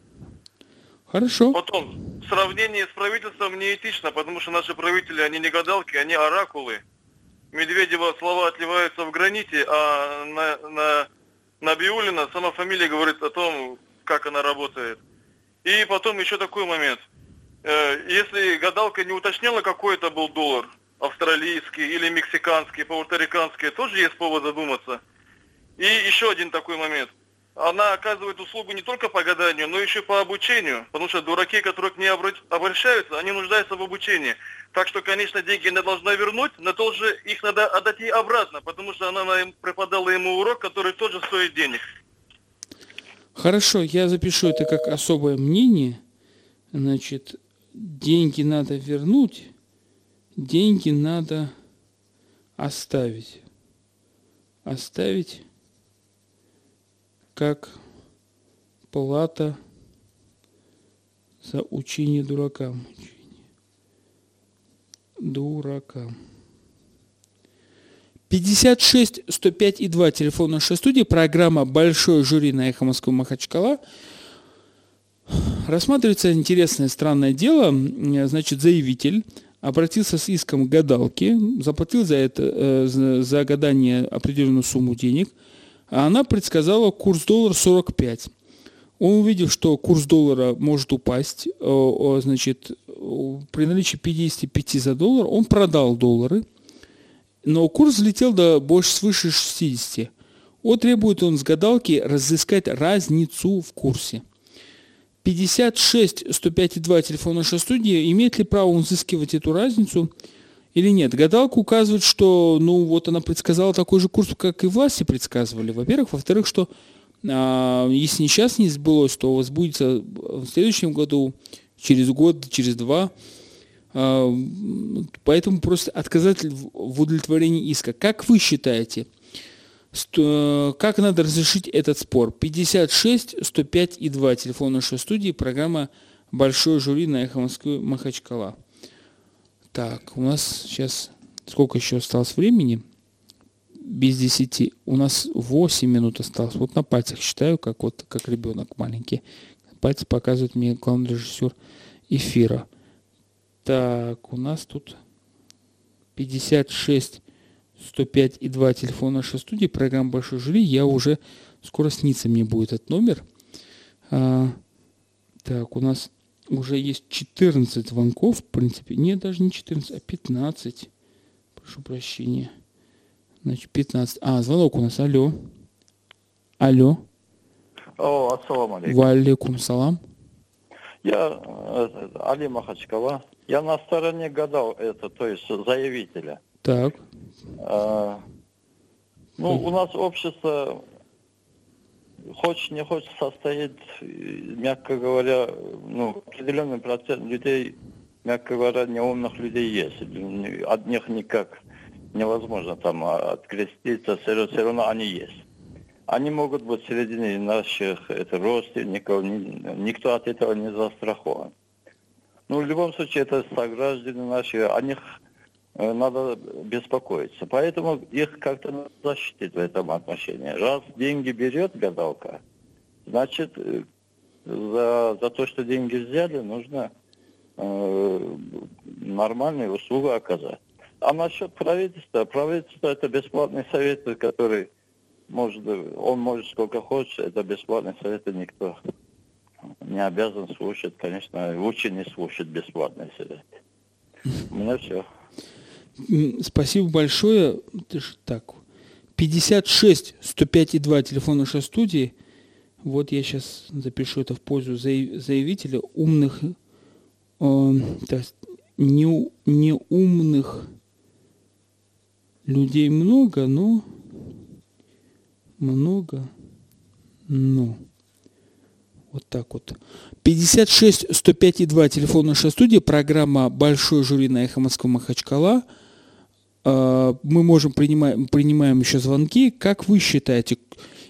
Хорошо. Потом, в сравнении с правительством неэтично, потому что наши правители, они не гадалки, они оракулы. Медведева слова отливаются в граните, а на, на, на Биулина сама фамилия говорит о том, как она работает. И потом еще такой момент. Э, если гадалка не уточняла, какой это был доллар, австралийский или мексиканский, пуэрториканский, тоже есть повод задуматься. И еще один такой момент. Она оказывает услугу не только по гаданию, но еще по обучению. Потому что дураки, которые к ней обращаются, они нуждаются в обучении. Так что, конечно, деньги она должна вернуть, но тоже их надо отдать ей обратно, потому что она преподала ему урок, который тоже стоит денег. Хорошо, я запишу это как особое мнение. Значит, деньги надо вернуть, деньги надо оставить. Оставить как плата за учение дуракам. Дуракам. 56 105 и 2 телефон нашей студии, программа «Большое жюри» на Эхо Москвы Махачкала. Рассматривается интересное странное дело. Значит, заявитель обратился с иском к гадалке, заплатил за это, э, за гадание определенную сумму денег, а она предсказала курс доллара 45. Он увидел, что курс доллара может упасть, э, значит, при наличии 55 за доллар, он продал доллары – но курс взлетел до больше свыше 60. Он требует он с гадалки разыскать разницу в курсе. 56 105,2 телефон нашей студии. Имеет ли право он взыскивать эту разницу или нет? Гадалка указывает, что ну вот она предсказала такой же курс, как и власти предсказывали. Во-первых. Во-вторых, что если не сейчас не сбылось, то возбудится в следующем году, через год, через два – а, поэтому просто отказать в удовлетворении иска. Как вы считаете, как надо разрешить этот спор? 56 105 и 2, телефон нашей студии, программа «Большой жюри» на Эхо Москвы Махачкала. Так, у нас сейчас сколько еще осталось времени? Без 10. У нас 8 минут осталось. Вот на пальцах считаю, как вот как ребенок маленький. Пальцы показывают мне главный режиссер эфира. Так, у нас тут 56 105 и 2 телефон нашей студии, программа «Большой жюри». Я уже, скоро снится мне будет этот номер. А, так, у нас уже есть 14 звонков, в принципе. Нет, даже не 14, а 15. Прошу прощения. Значит, 15. А, звонок у нас. Алло. Алло. О, ассаламу алейкум. Ва алейкум салам. Я э, Али Махачкала. Я на стороне гадал это, то есть заявителя. Так. А, ну, у нас общество, хочешь не хочешь, состоит, мягко говоря, ну, определенный процент людей, мягко говоря, неумных людей есть. От них никак невозможно там откреститься, все равно они есть. Они могут быть среди наших это, родственников, никто от этого не застрахован. Ну, в любом случае, это сограждане наши, о них э, надо беспокоиться. Поэтому их как-то защитить в этом отношении. Раз деньги берет гадалка, значит, э, за, за то, что деньги взяли, нужно э, нормальную услугу оказать. А насчет правительства, правительство это бесплатный совет, который может, он может сколько хочет, это бесплатный совет, и никто не обязан слушать, конечно, лучше не слушать бесплатный совет. У меня все. Спасибо большое. Так, 56 105 и 2 телефон нашей студии. Вот я сейчас запишу это в пользу заявителя умных, э, не, не умных людей много, но много, но вот так вот. 56 105 и 2 телефон нашей студии, программа «Большой жюри» на Эхо Москвы Махачкала. А, мы можем принимаем, принимаем еще звонки. Как вы считаете,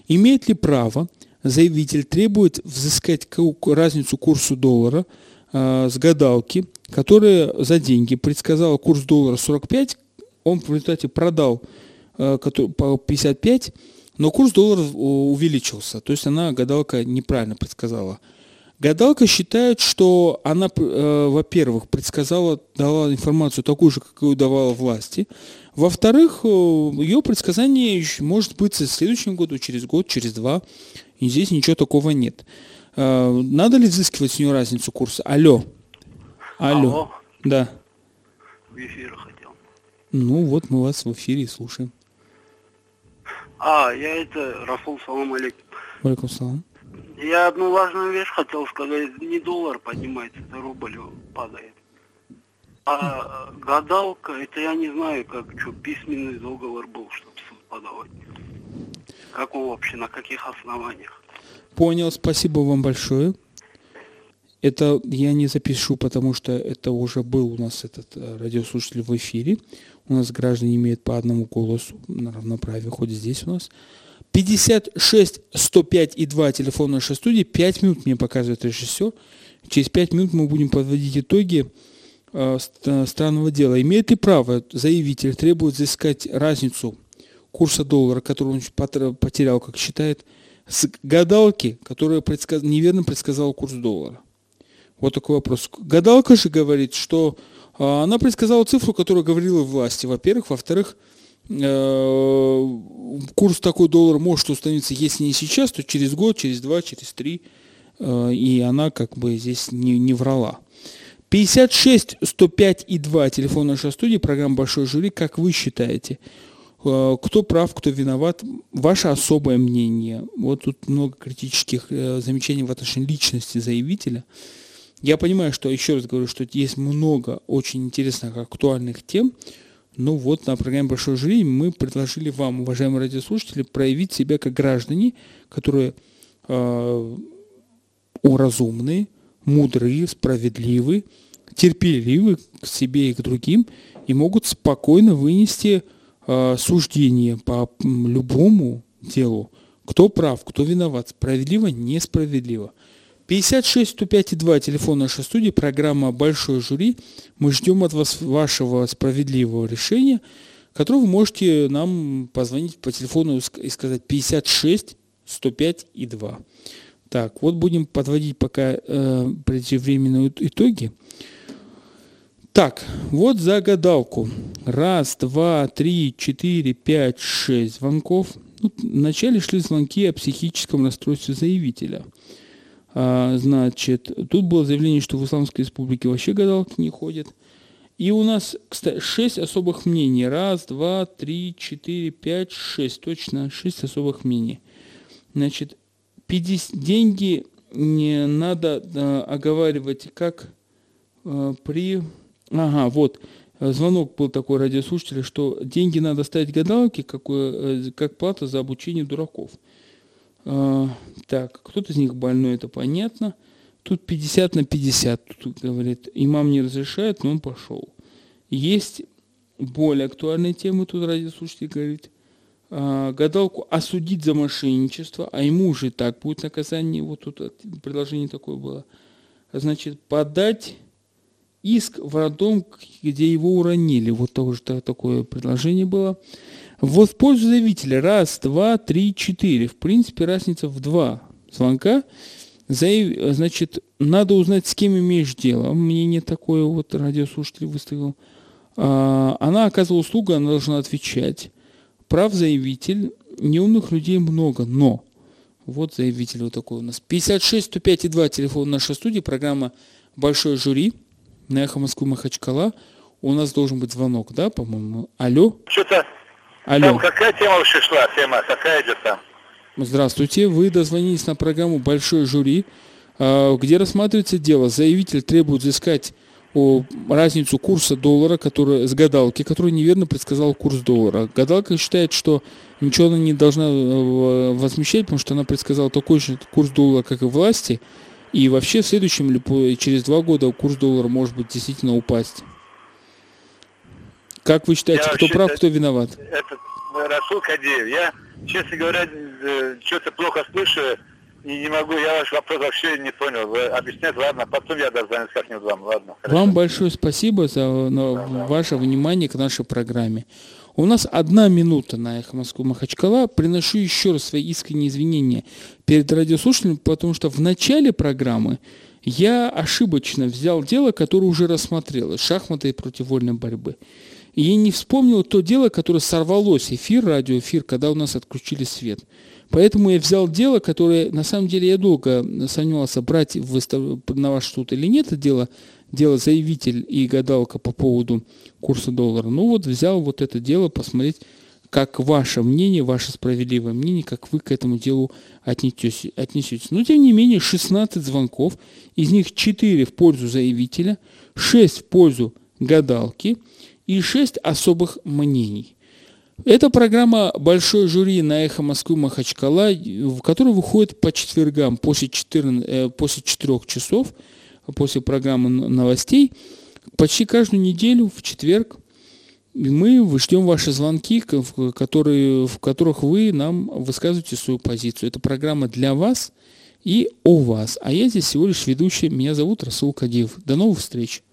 имеет ли право заявитель требует взыскать разницу курсу доллара э, с гадалки, которая за деньги предсказала курс доллара 45, он в результате продал э, по 55, но курс доллара увеличился. То есть она, гадалка, неправильно предсказала. Гадалка считает, что она, э, во-первых, предсказала, дала информацию такую же, какую давала власти. Во-вторых, э, ее предсказание может быть в следующем году, через год, через два. И здесь ничего такого нет. Э, надо ли взыскивать с нее разницу курса? Алло. Алло. Алло. Да. В эфир хотел. Ну вот мы вас в эфире слушаем. А, я это, Рафул, салам алейкум. Алейкум салам. Я одну важную вещь хотел сказать. Не доллар поднимается, это рубль падает. А гадалка, это я не знаю, как что, письменный договор был, чтобы суд подавать. Как он вообще, на каких основаниях? Понял, спасибо вам большое. Это я не запишу, потому что это уже был у нас этот э, радиослушатель в эфире. У нас граждане имеют по одному голосу на равноправие, хоть здесь у нас. 56 105 и 2 телефон нашей студии. 5 минут мне показывает режиссер. Через 5 минут мы будем подводить итоги э, странного дела. Имеет ли право заявитель требует взыскать разницу курса доллара, который он потерял, как считает, с гадалки, которая предсказ... неверно предсказала курс доллара? Вот такой вопрос. Гадалка же говорит, что она предсказала цифру, которую говорила власти, во-первых. Во-вторых, э, курс такой доллара может установиться, если не сейчас, то через год, через два, через три. Э, и она как бы здесь не, не врала. 56 105 и 2 телефон нашей студии, программа «Большой жюри». Как вы считаете, э, кто прав, кто виноват? Ваше особое мнение. Вот тут много критических замечаний в отношении личности заявителя. Я понимаю, что, еще раз говорю, что есть много очень интересных, актуальных тем, но вот на программе «Большой жюри» мы предложили вам, уважаемые радиослушатели, проявить себя как граждане, которые э, уразумные, мудрые, справедливые, терпеливы к себе и к другим и могут спокойно вынести э, суждение по любому делу. Кто прав, кто виноват, справедливо, несправедливо – 56 105 и 2, телефон нашей студии, программа «Большой жюри». Мы ждем от вас вашего справедливого решения, которое вы можете нам позвонить по телефону и сказать 56 105 и 2. Так, вот будем подводить пока э, преждевременные итоги. Так, вот за гадалку. Раз, два, три, четыре, пять, шесть звонков. Тут вначале шли звонки о психическом расстройстве заявителя – значит, тут было заявление, что в Исламской республике вообще гадалки не ходят. И у нас, кстати, шесть особых мнений. Раз, два, три, четыре, пять, шесть. Точно, шесть особых мнений. Значит, 50, деньги не надо а, оговаривать как а, при... Ага, вот. Звонок был такой радиослушателя, что деньги надо ставить гадалки, как, э, как плата за обучение дураков. А, так, кто-то из них больной, это понятно. Тут 50 на 50, тут говорит, имам не разрешает, но он пошел. Есть более актуальные темы, тут радиослушатель говорит, а, гадалку осудить за мошенничество, а ему уже так будет наказание, вот тут предложение такое было. Значит, подать иск в роддом, где его уронили. Вот тоже такое предложение было. Вот в пользу заявителя. Раз, два, три, четыре. В принципе, разница в два звонка. Заяв... Значит, надо узнать, с кем имеешь дело. Мнение такое вот радиослушатель выставил. А, она оказывала услугу, она должна отвечать. Прав заявитель. Неумных людей много, но вот заявитель вот такой у нас. 56 105 и 2 телефон нашей студии. Программа «Большой жюри» на «Эхо Москвы» Махачкала. У нас должен быть звонок, да, по-моему? Алло? Что-то Алло. Там какая тема вообще шла? Тема какая идет там? Здравствуйте. Вы дозвонились на программу «Большой жюри», а, где рассматривается дело. Заявитель требует взыскать о разницу курса доллара, который, с гадалки, который неверно предсказал курс доллара. Гадалка считает, что ничего она не должна э, возмещать, потому что она предсказала такой же курс доллара, как и власти, и вообще в следующем или через два года курс доллара может быть действительно упасть. Как вы считаете, я кто прав, кто виноват? Это Расул Кадеев. Я, честно говоря, э, что-то плохо слышу и не могу, я ваш вопрос вообще не понял. Вы объяснять, ладно, потом я дозвонюсь как-нибудь вам, ладно. Хорошо. Вам большое спасибо за да, ваше да. внимание к нашей программе. У нас одна минута на «Эхо Москвы Махачкала». Приношу еще раз свои искренние извинения перед радиослушателями, потому что в начале программы я ошибочно взял дело, которое уже рассмотрелось – шахматы против вольной борьбы. И я не вспомнил то дело, которое сорвалось, эфир, радиоэфир, когда у нас отключили свет – Поэтому я взял дело, которое, на самом деле, я долго сомневался, брать на ваш суд или нет, это дело, дело заявитель и гадалка по поводу курса доллара. Ну вот взял вот это дело, посмотреть, как ваше мнение, ваше справедливое мнение, как вы к этому делу отнесетесь. отнесетесь. Но, тем не менее, 16 звонков, из них 4 в пользу заявителя, 6 в пользу гадалки и 6 особых мнений. Это программа «Большой жюри» на «Эхо Москвы» Махачкала, в которой выходит по четвергам после, 14, э, после 4 часов, после программы новостей, почти каждую неделю в четверг. Мы ждем ваши звонки, которые, в которых вы нам высказываете свою позицию. Это программа для вас и о вас. А я здесь всего лишь ведущий. Меня зовут Расул Кадиев. До новых встреч.